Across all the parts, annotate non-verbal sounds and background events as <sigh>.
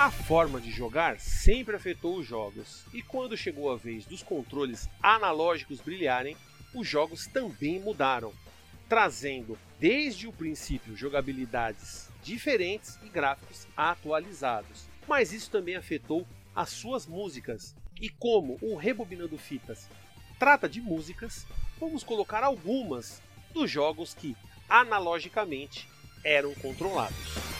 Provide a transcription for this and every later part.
A forma de jogar sempre afetou os jogos, e quando chegou a vez dos controles analógicos brilharem, os jogos também mudaram, trazendo desde o princípio jogabilidades diferentes e gráficos atualizados. Mas isso também afetou as suas músicas. E como o Rebobinando Fitas trata de músicas, vamos colocar algumas dos jogos que analogicamente eram controlados.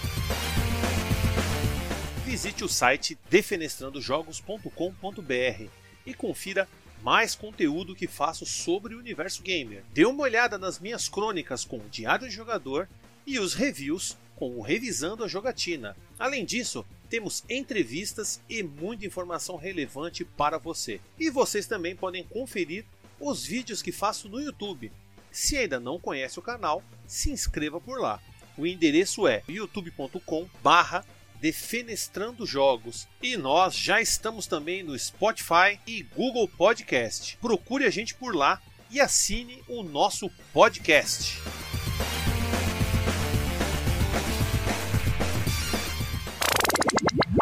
Visite o site defenestrandojogos.com.br e confira mais conteúdo que faço sobre o universo gamer. Dê uma olhada nas minhas crônicas com o Diário de Jogador e os reviews com o Revisando a Jogatina. Além disso, temos entrevistas e muita informação relevante para você. E vocês também podem conferir os vídeos que faço no YouTube. Se ainda não conhece o canal, se inscreva por lá. O endereço é youtube.com/barra Defenestrando Jogos. E nós já estamos também no Spotify e Google Podcast. Procure a gente por lá e assine o nosso podcast.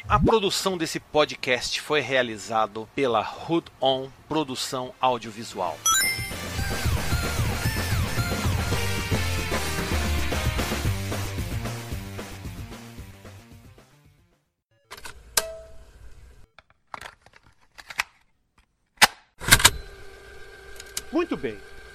A produção desse podcast foi realizado pela Hood On Produção Audiovisual.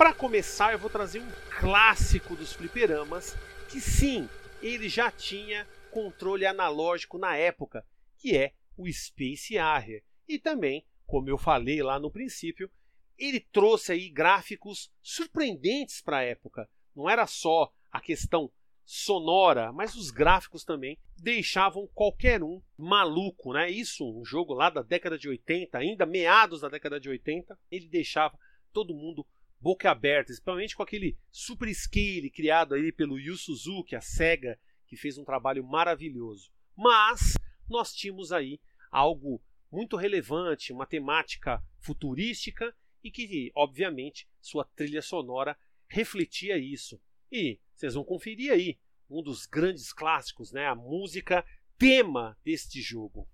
Para começar, eu vou trazer um clássico dos fliperamas, que sim, ele já tinha controle analógico na época, que é o Space Harrier. E também, como eu falei lá no princípio, ele trouxe aí gráficos surpreendentes para a época. Não era só a questão sonora, mas os gráficos também deixavam qualquer um maluco, né? Isso, um jogo lá da década de 80, ainda meados da década de 80, ele deixava todo mundo boca aberta, principalmente com aquele super scale criado aí pelo Yu Suzuki, a Sega, que fez um trabalho maravilhoso. Mas nós tínhamos aí algo muito relevante, uma temática futurística e que, obviamente, sua trilha sonora refletia isso. E vocês vão conferir aí um dos grandes clássicos, né, a música tema deste jogo.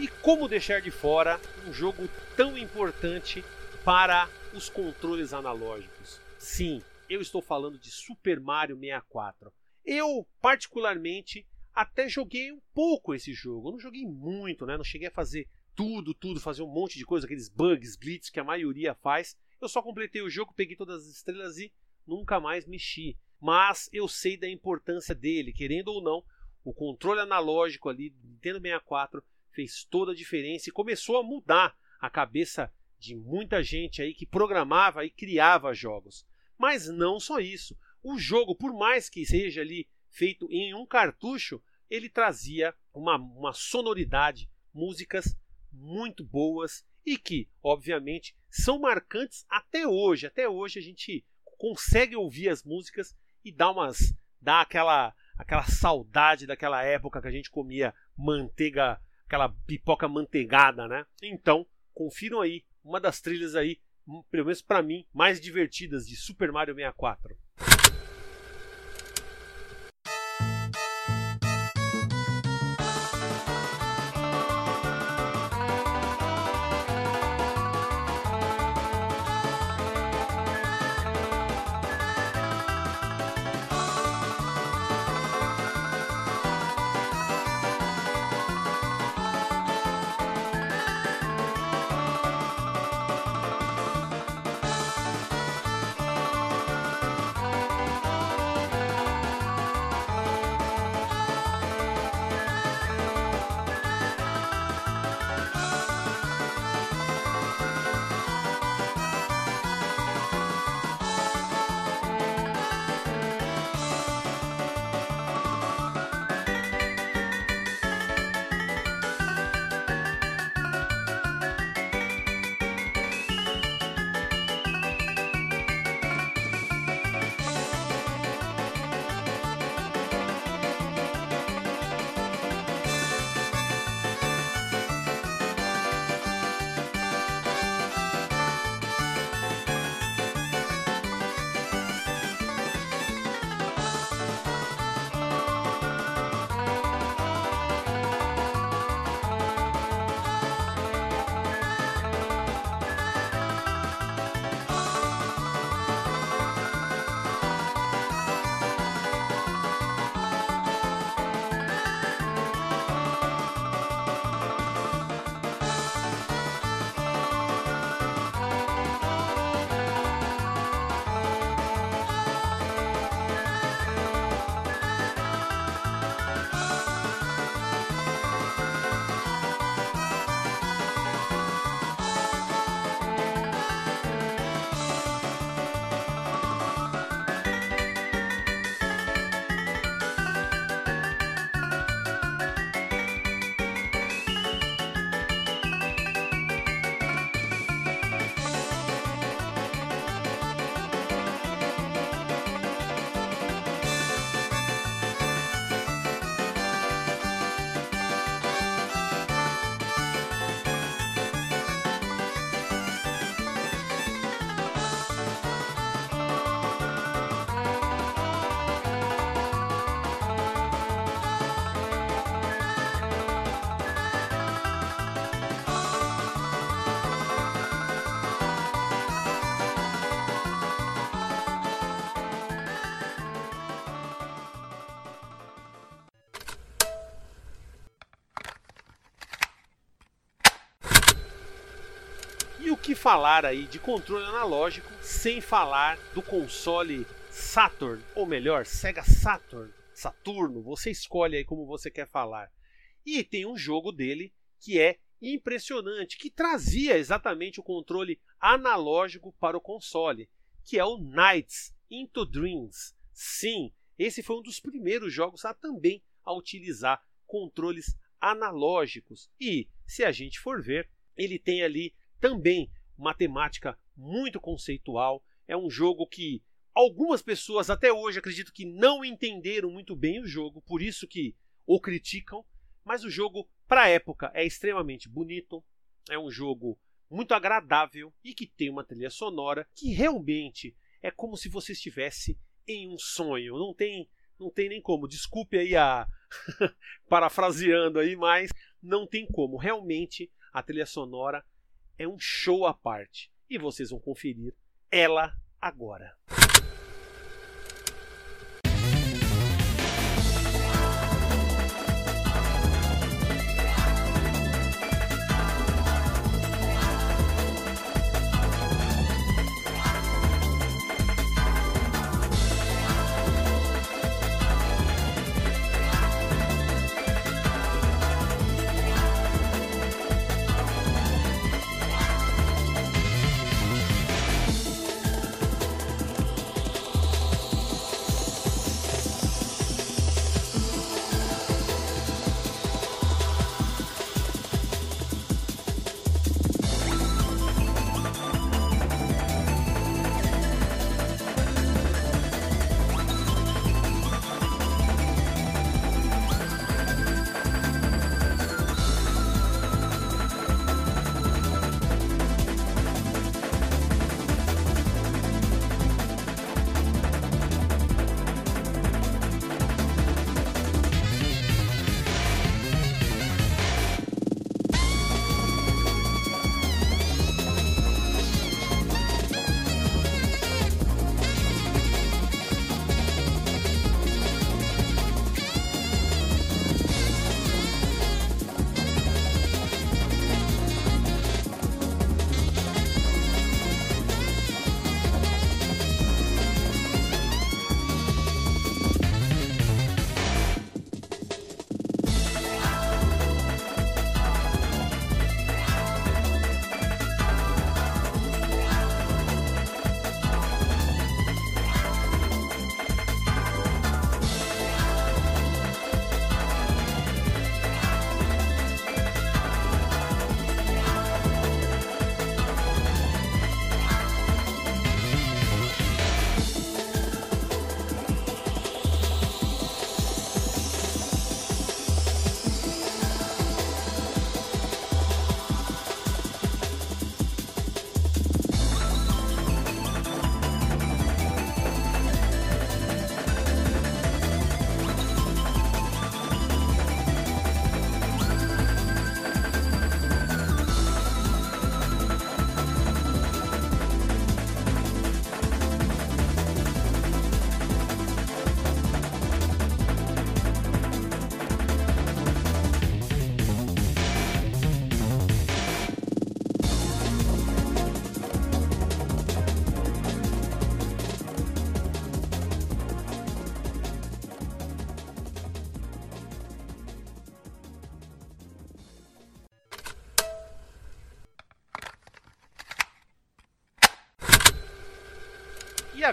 E como deixar de fora um jogo tão importante para os controles analógicos? Sim, eu estou falando de Super Mario 64. Eu, particularmente, até joguei um pouco esse jogo. Eu não joguei muito, né? Não cheguei a fazer tudo, tudo, fazer um monte de coisa, aqueles bugs, glitches que a maioria faz. Eu só completei o jogo, peguei todas as estrelas e nunca mais mexi. Mas eu sei da importância dele, querendo ou não, o controle analógico ali do Nintendo 64 fez toda a diferença e começou a mudar a cabeça de muita gente aí que programava e criava jogos. Mas não só isso. O jogo, por mais que seja ali feito em um cartucho, ele trazia uma, uma sonoridade, músicas muito boas e que, obviamente, são marcantes até hoje. Até hoje a gente consegue ouvir as músicas e dá umas dá aquela aquela saudade daquela época que a gente comia manteiga, aquela pipoca manteigada, né? Então, confiram aí uma das trilhas aí, pelo menos para mim, mais divertidas de Super Mario 64. Que falar aí de controle analógico sem falar do console Saturn, ou melhor, Sega Saturn, Saturno, você escolhe aí como você quer falar. E tem um jogo dele que é impressionante, que trazia exatamente o controle analógico para o console, que é o Nights into Dreams. Sim, esse foi um dos primeiros jogos a também a utilizar controles analógicos. E, se a gente for ver, ele tem ali também uma temática muito conceitual. É um jogo que algumas pessoas até hoje acredito que não entenderam muito bem o jogo, por isso que o criticam. Mas o jogo, para a época, é extremamente bonito. É um jogo muito agradável e que tem uma trilha sonora que realmente é como se você estivesse em um sonho. Não tem, não tem nem como. Desculpe aí a <laughs> parafraseando aí, mas não tem como. Realmente, a trilha sonora é um show à parte. E vocês vão conferir ela agora.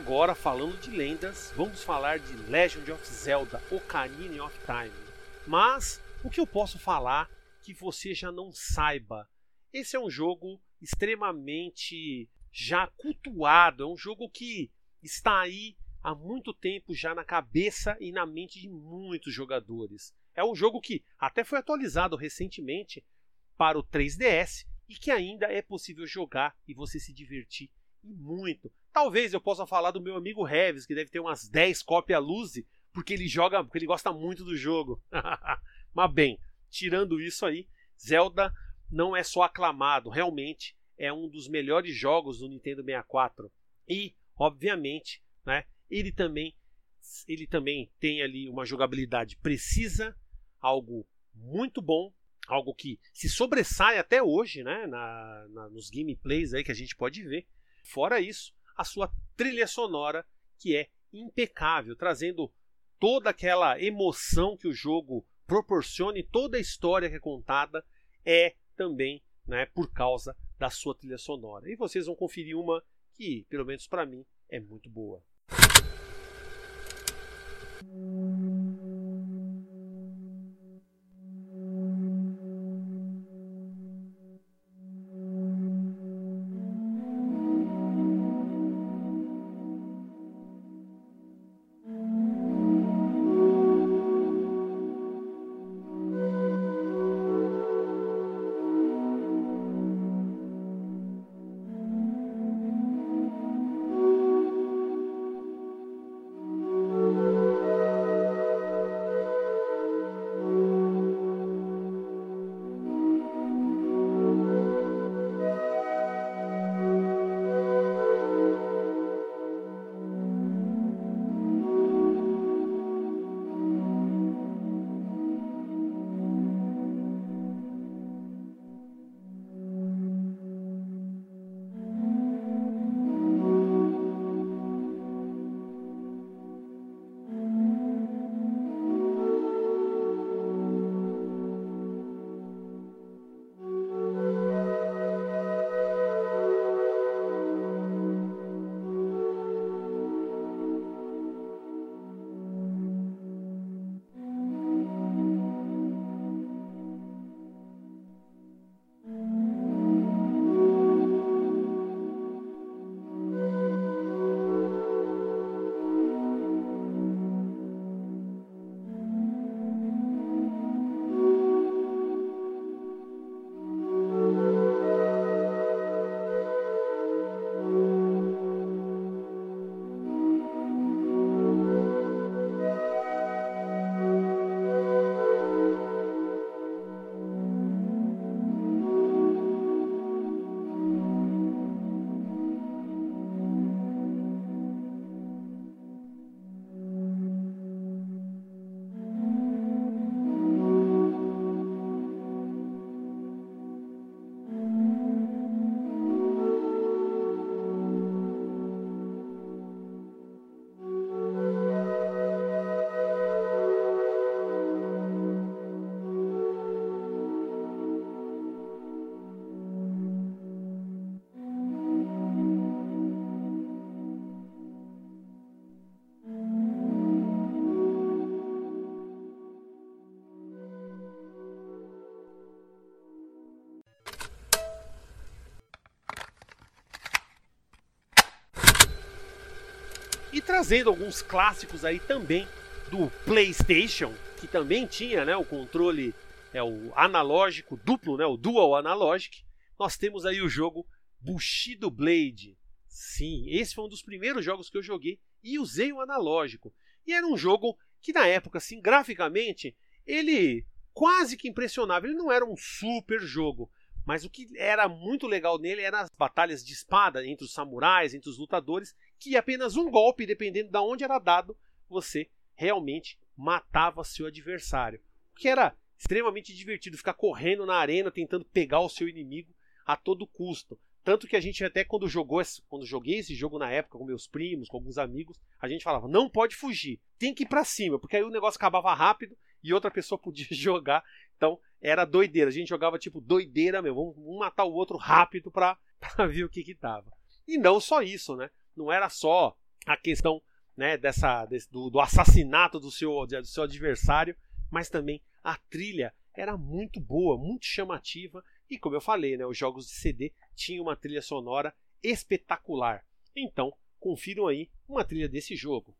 Agora, falando de lendas, vamos falar de Legend of Zelda Ocarina of Time. Mas o que eu posso falar que você já não saiba? Esse é um jogo extremamente já cultuado, é um jogo que está aí há muito tempo já na cabeça e na mente de muitos jogadores. É um jogo que até foi atualizado recentemente para o 3DS e que ainda é possível jogar e você se divertir muito. Talvez eu possa falar do meu amigo Reves, que deve ter umas 10 cópias Luzi, porque ele joga, porque ele gosta muito do jogo. <laughs> Mas bem, tirando isso aí, Zelda não é só aclamado, realmente é um dos melhores jogos do Nintendo 64. E, obviamente, né, ele também ele também tem ali uma jogabilidade precisa, algo muito bom, algo que se sobressai até hoje, né, na, na, nos gameplays aí que a gente pode ver. Fora isso, a sua trilha sonora, que é impecável, trazendo toda aquela emoção que o jogo proporciona e toda a história que é contada é também né, por causa da sua trilha sonora. E vocês vão conferir uma que, pelo menos para mim, é muito boa. Trazendo alguns clássicos aí também do PlayStation, que também tinha né, o controle é o analógico duplo, né, o dual analógico. Nós temos aí o jogo Bushido Blade. Sim, esse foi um dos primeiros jogos que eu joguei e usei o analógico. E era um jogo que na época, assim, graficamente, ele quase que impressionava. Ele não era um super jogo, mas o que era muito legal nele eram as batalhas de espada entre os samurais, entre os lutadores, que apenas um golpe, dependendo de onde era dado, você realmente matava seu adversário. O que era extremamente divertido ficar correndo na arena tentando pegar o seu inimigo a todo custo. Tanto que a gente até quando jogou quando joguei esse jogo na época com meus primos, com alguns amigos, a gente falava: "Não pode fugir, tem que ir para cima", porque aí o negócio acabava rápido e outra pessoa <laughs> podia jogar. Então, era doideira. A gente jogava tipo doideira mesmo, vamos matar o outro rápido para <laughs> ver o que que tava. E não só isso, né? Não era só a questão né, dessa, desse, do, do, assassinato do seu, do seu adversário, mas também a trilha era muito boa, muito chamativa e como eu falei, né, os jogos de CD tinham uma trilha sonora espetacular. Então, confiram aí uma trilha desse jogo.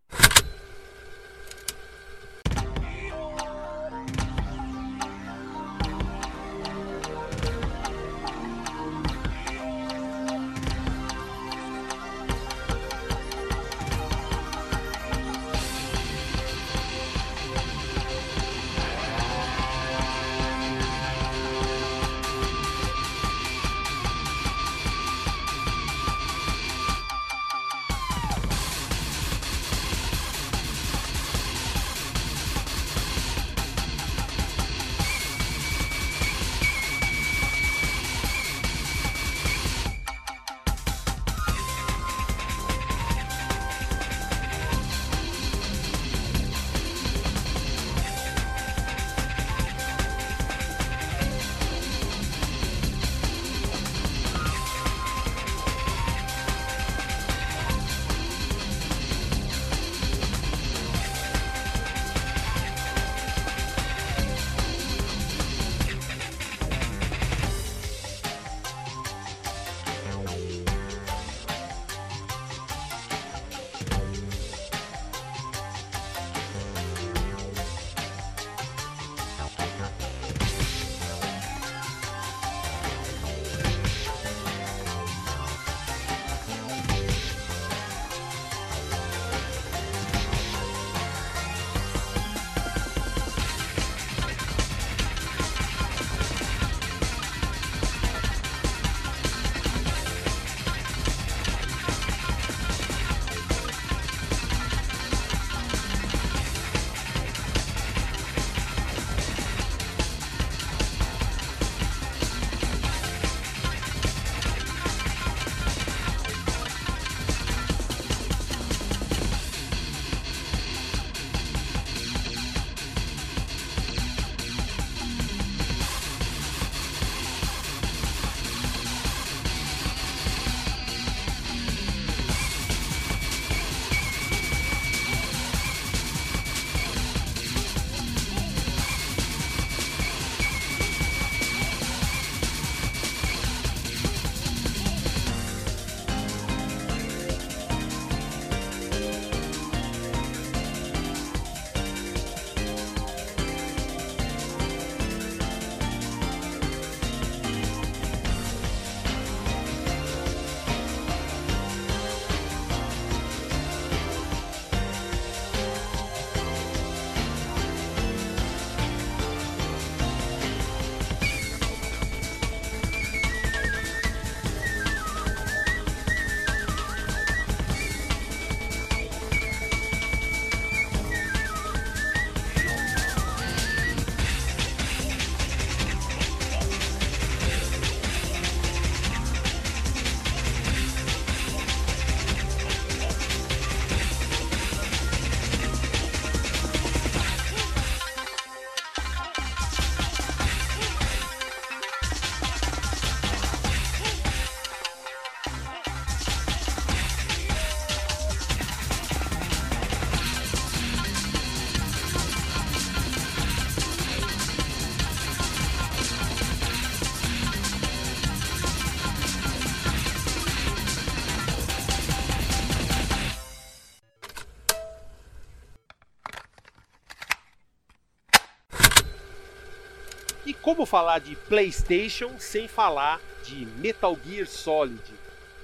Como falar de PlayStation sem falar de Metal Gear Solid?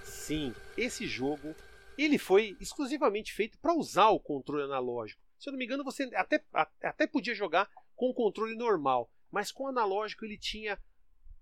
Sim, esse jogo ele foi exclusivamente feito para usar o controle analógico. Se eu não me engano, você até, até podia jogar com o controle normal, mas com o analógico ele tinha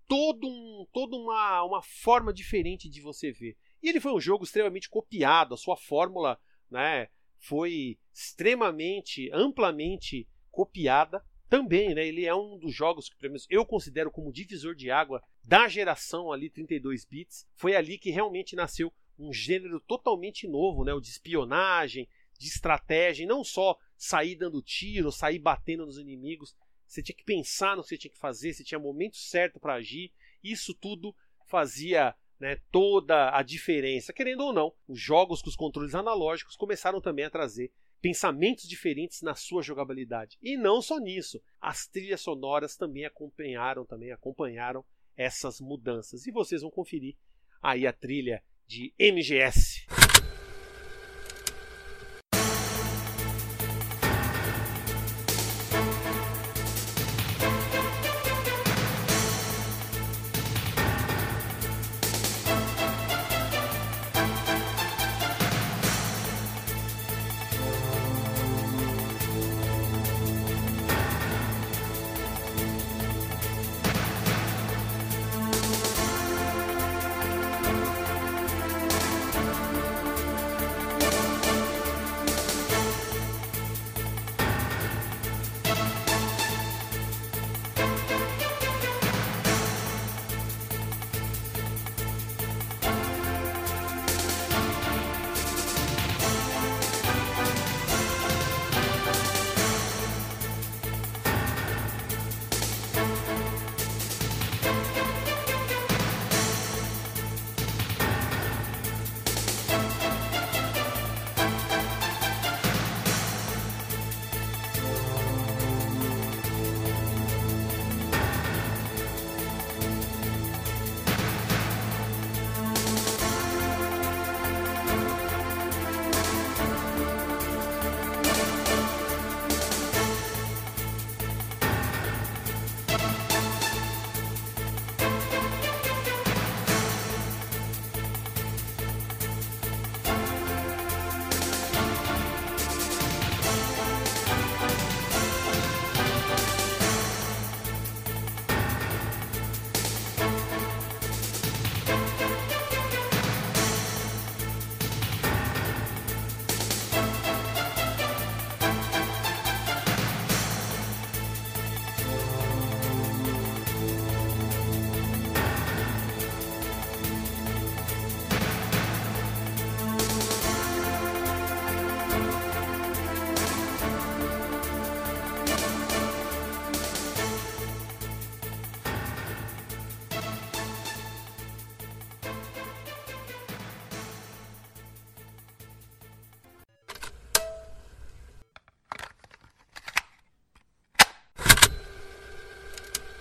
todo um, toda uma, uma forma diferente de você ver. E ele foi um jogo extremamente copiado, a sua fórmula né, foi extremamente, amplamente copiada também, né? Ele é um dos jogos que eu considero como divisor de água da geração ali 32 bits. Foi ali que realmente nasceu um gênero totalmente novo, né? O de espionagem, de estratégia, e não só sair dando tiro, sair batendo nos inimigos. Você tinha que pensar no que você tinha que fazer, você tinha momento certo para agir. Isso tudo fazia né, toda a diferença. Querendo ou não, os jogos com os controles analógicos começaram também a trazer pensamentos diferentes na sua jogabilidade. E não só nisso, as trilhas sonoras também acompanharam, também acompanharam essas mudanças. E vocês vão conferir aí a trilha de MGS.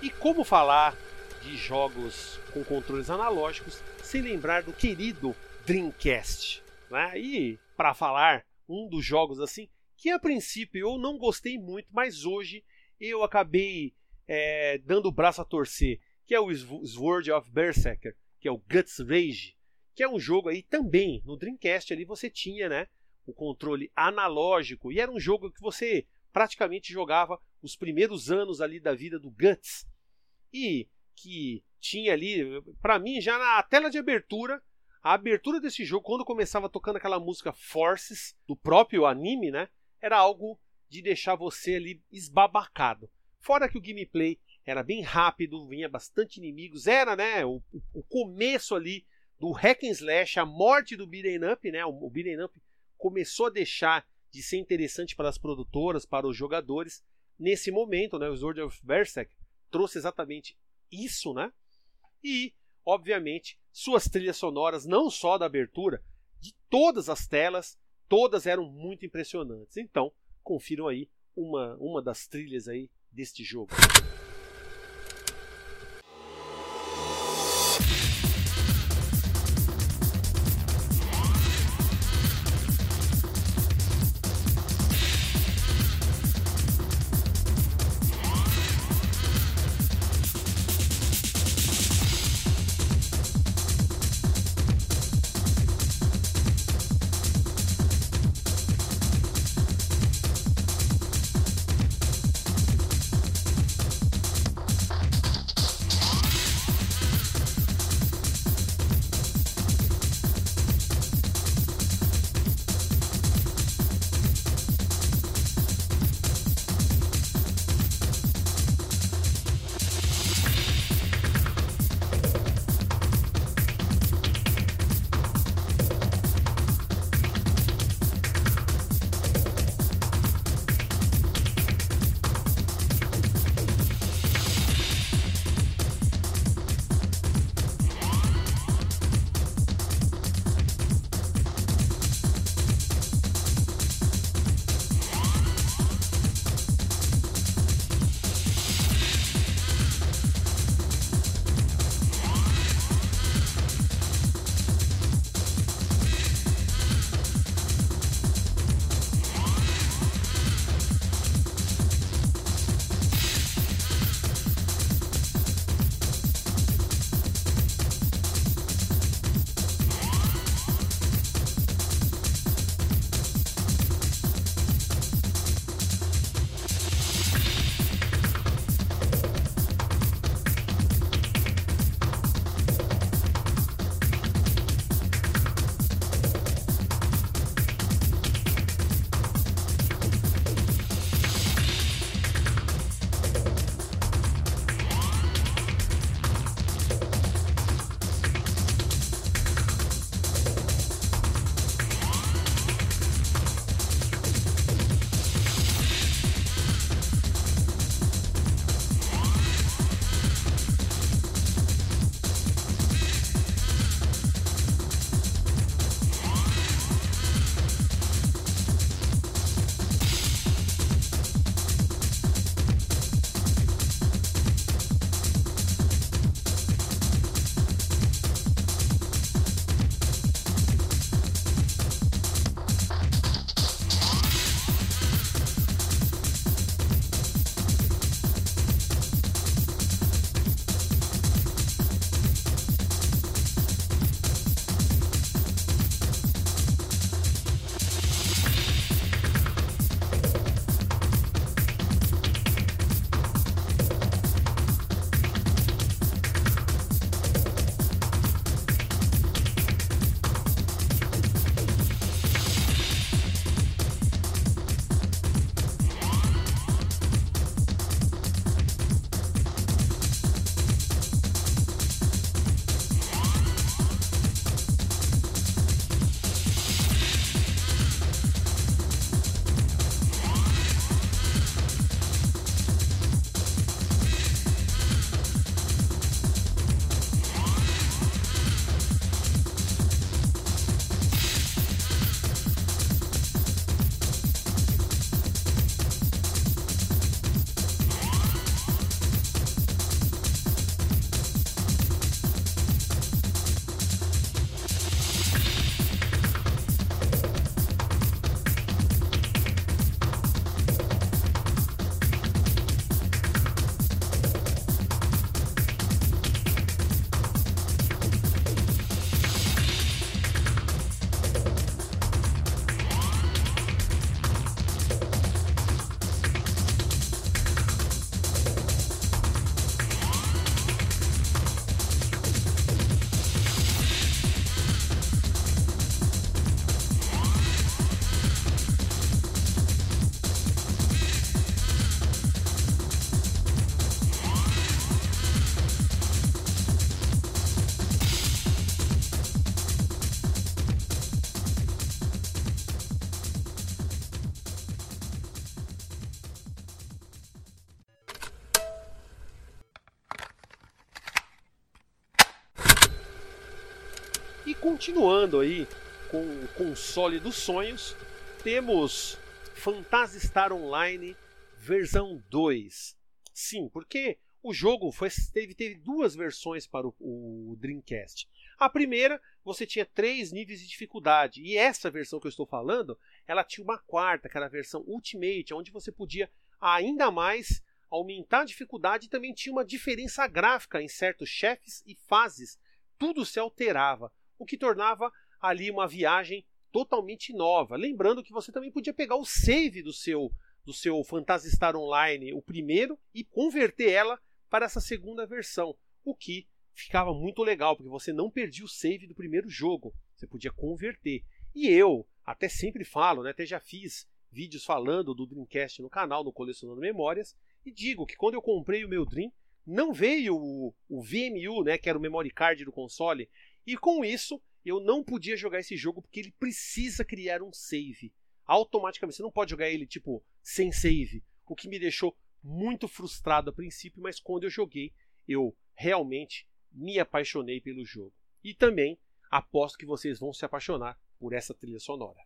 Como falar de jogos com controles analógicos sem lembrar do querido Dreamcast? Né? E para falar um dos jogos assim, que a princípio eu não gostei muito, mas hoje eu acabei é, dando o braço a torcer, que é o Sword of Berserker, que é o Guts Rage, que é um jogo aí também no Dreamcast ali você tinha, né, o controle analógico e era um jogo que você praticamente jogava os primeiros anos ali da vida do Guts e que tinha ali, para mim, já na tela de abertura, a abertura desse jogo, quando começava tocando aquela música Forces, do próprio anime, né? Era algo de deixar você ali esbabacado. Fora que o gameplay era bem rápido, vinha bastante inimigos, era, né, o, o começo ali do hack and slash, a morte do beat'em up, né? O, o beat'em up começou a deixar de ser interessante para as produtoras, para os jogadores. Nesse momento, né, o Sword of Berserk trouxe exatamente isso, né? E, obviamente, suas trilhas sonoras, não só da abertura, de todas as telas, todas eram muito impressionantes. Então, confiram aí uma, uma das trilhas aí deste jogo. Continuando aí com o console dos sonhos, temos Phantasy Star Online versão 2. Sim, porque o jogo foi, teve, teve duas versões para o, o, Dreamcast. A primeira, você tinha três níveis de dificuldade. E essa versão que eu estou falando, ela tinha uma quarta, que era a versão Ultimate, onde você podia ainda mais aumentar a dificuldade e também tinha uma diferença gráfica em certos chefes e fases. Tudo se alterava, o que tornava ali uma viagem totalmente nova. Lembrando que você também podia pegar o save do seu do seu Phantasy Online, o primeiro, e converter ela para essa segunda versão, o que ficava muito legal, porque você não perdia o save do primeiro jogo, você podia converter. E eu até sempre falo, né, até já fiz vídeos falando do Dreamcast no canal, no Colecionando Memórias, e digo que quando eu comprei o meu Dream, não veio o, o VMU, né, que era o memory card do console, e com isso eu não podia jogar esse jogo porque ele precisa criar um save. Automaticamente, você não pode jogar ele tipo sem save, o que me deixou muito frustrado a princípio, mas quando eu joguei, eu realmente me apaixonei pelo jogo. E também aposto que vocês vão se apaixonar por essa trilha sonora.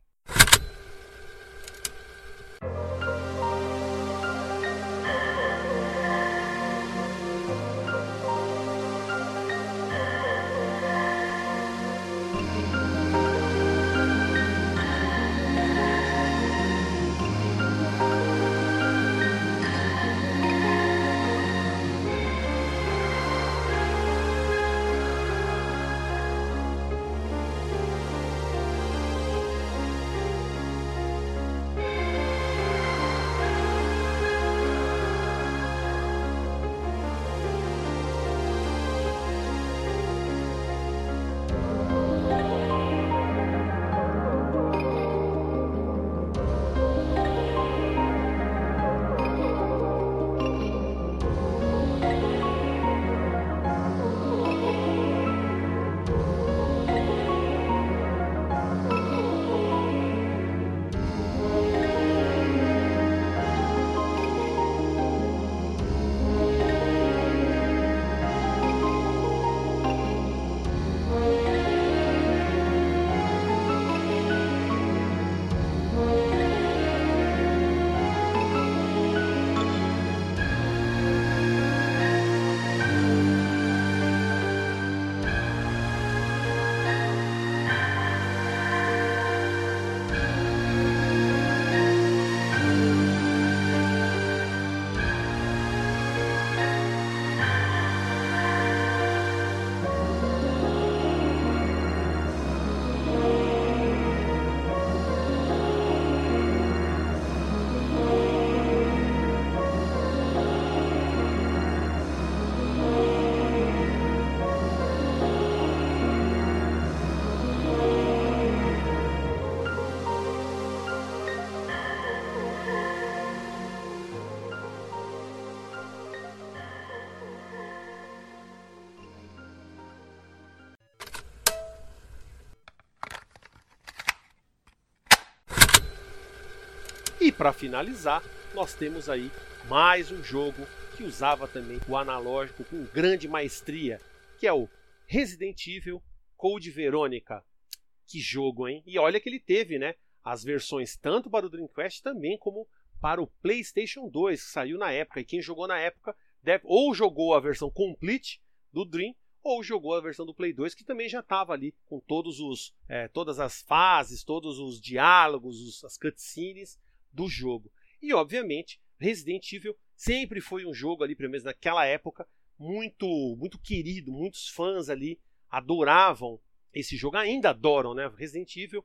Para finalizar, nós temos aí mais um jogo que usava também o analógico com grande maestria, que é o Resident Evil Code Verônica. Que jogo, hein? E olha que ele teve, né? As versões tanto para o Dreamcast também como para o PlayStation 2, que saiu na época. E quem jogou na época deve, ou jogou a versão complete do Dream ou jogou a versão do Play 2 que também já estava ali com todos os, é, todas as fases, todos os diálogos, os, as cutscenes do jogo. E obviamente, Resident Evil sempre foi um jogo ali, pelo menos naquela época, muito muito querido, muitos fãs ali adoravam esse jogo, ainda adoram, né? Resident Evil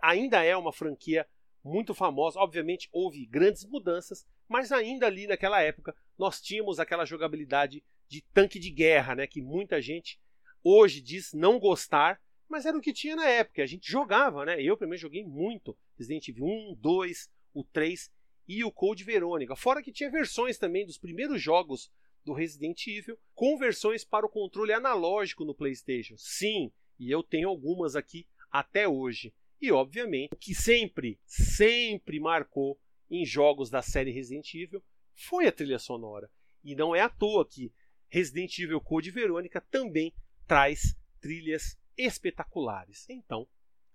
ainda é uma franquia muito famosa. Obviamente houve grandes mudanças, mas ainda ali naquela época nós tínhamos aquela jogabilidade de tanque de guerra, né? Que muita gente hoje diz não gostar, mas era o que tinha na época. A gente jogava, né? Eu primeiro joguei muito Resident Evil 1, 2, o 3 e o Code Verônica. Fora que tinha versões também dos primeiros jogos do Resident Evil com versões para o controle analógico no PlayStation. Sim, e eu tenho algumas aqui até hoje. E obviamente, o que sempre, sempre marcou em jogos da série Resident Evil foi a trilha sonora. E não é à toa que Resident Evil Code Verônica também traz trilhas espetaculares. Então,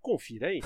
confira aí.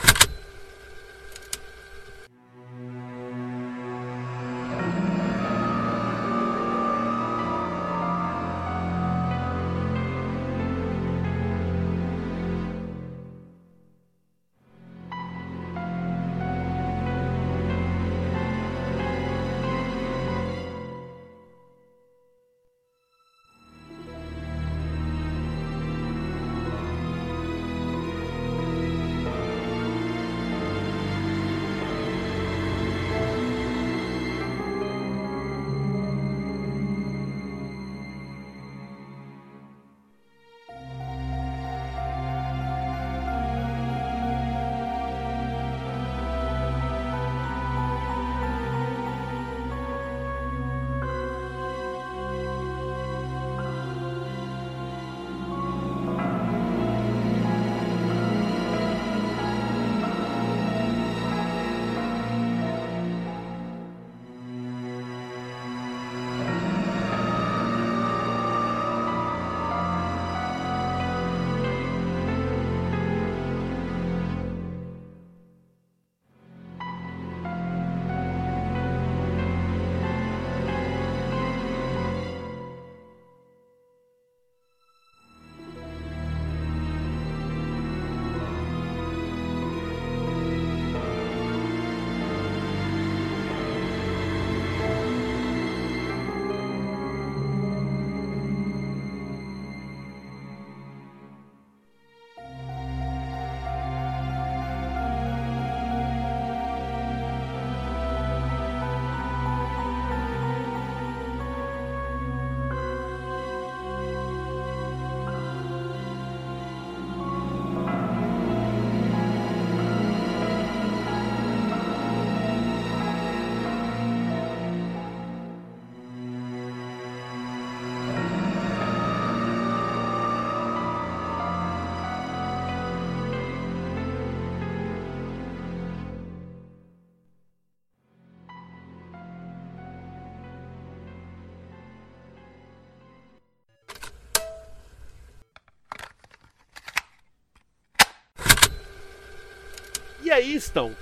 E aí estão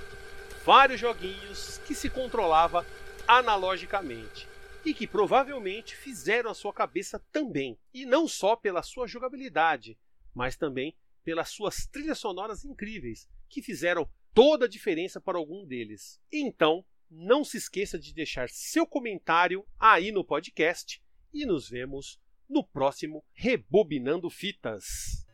vários joguinhos que se controlava analogicamente e que provavelmente fizeram a sua cabeça também, e não só pela sua jogabilidade, mas também pelas suas trilhas sonoras incríveis, que fizeram toda a diferença para algum deles. Então, não se esqueça de deixar seu comentário aí no podcast e nos vemos no próximo Rebobinando Fitas.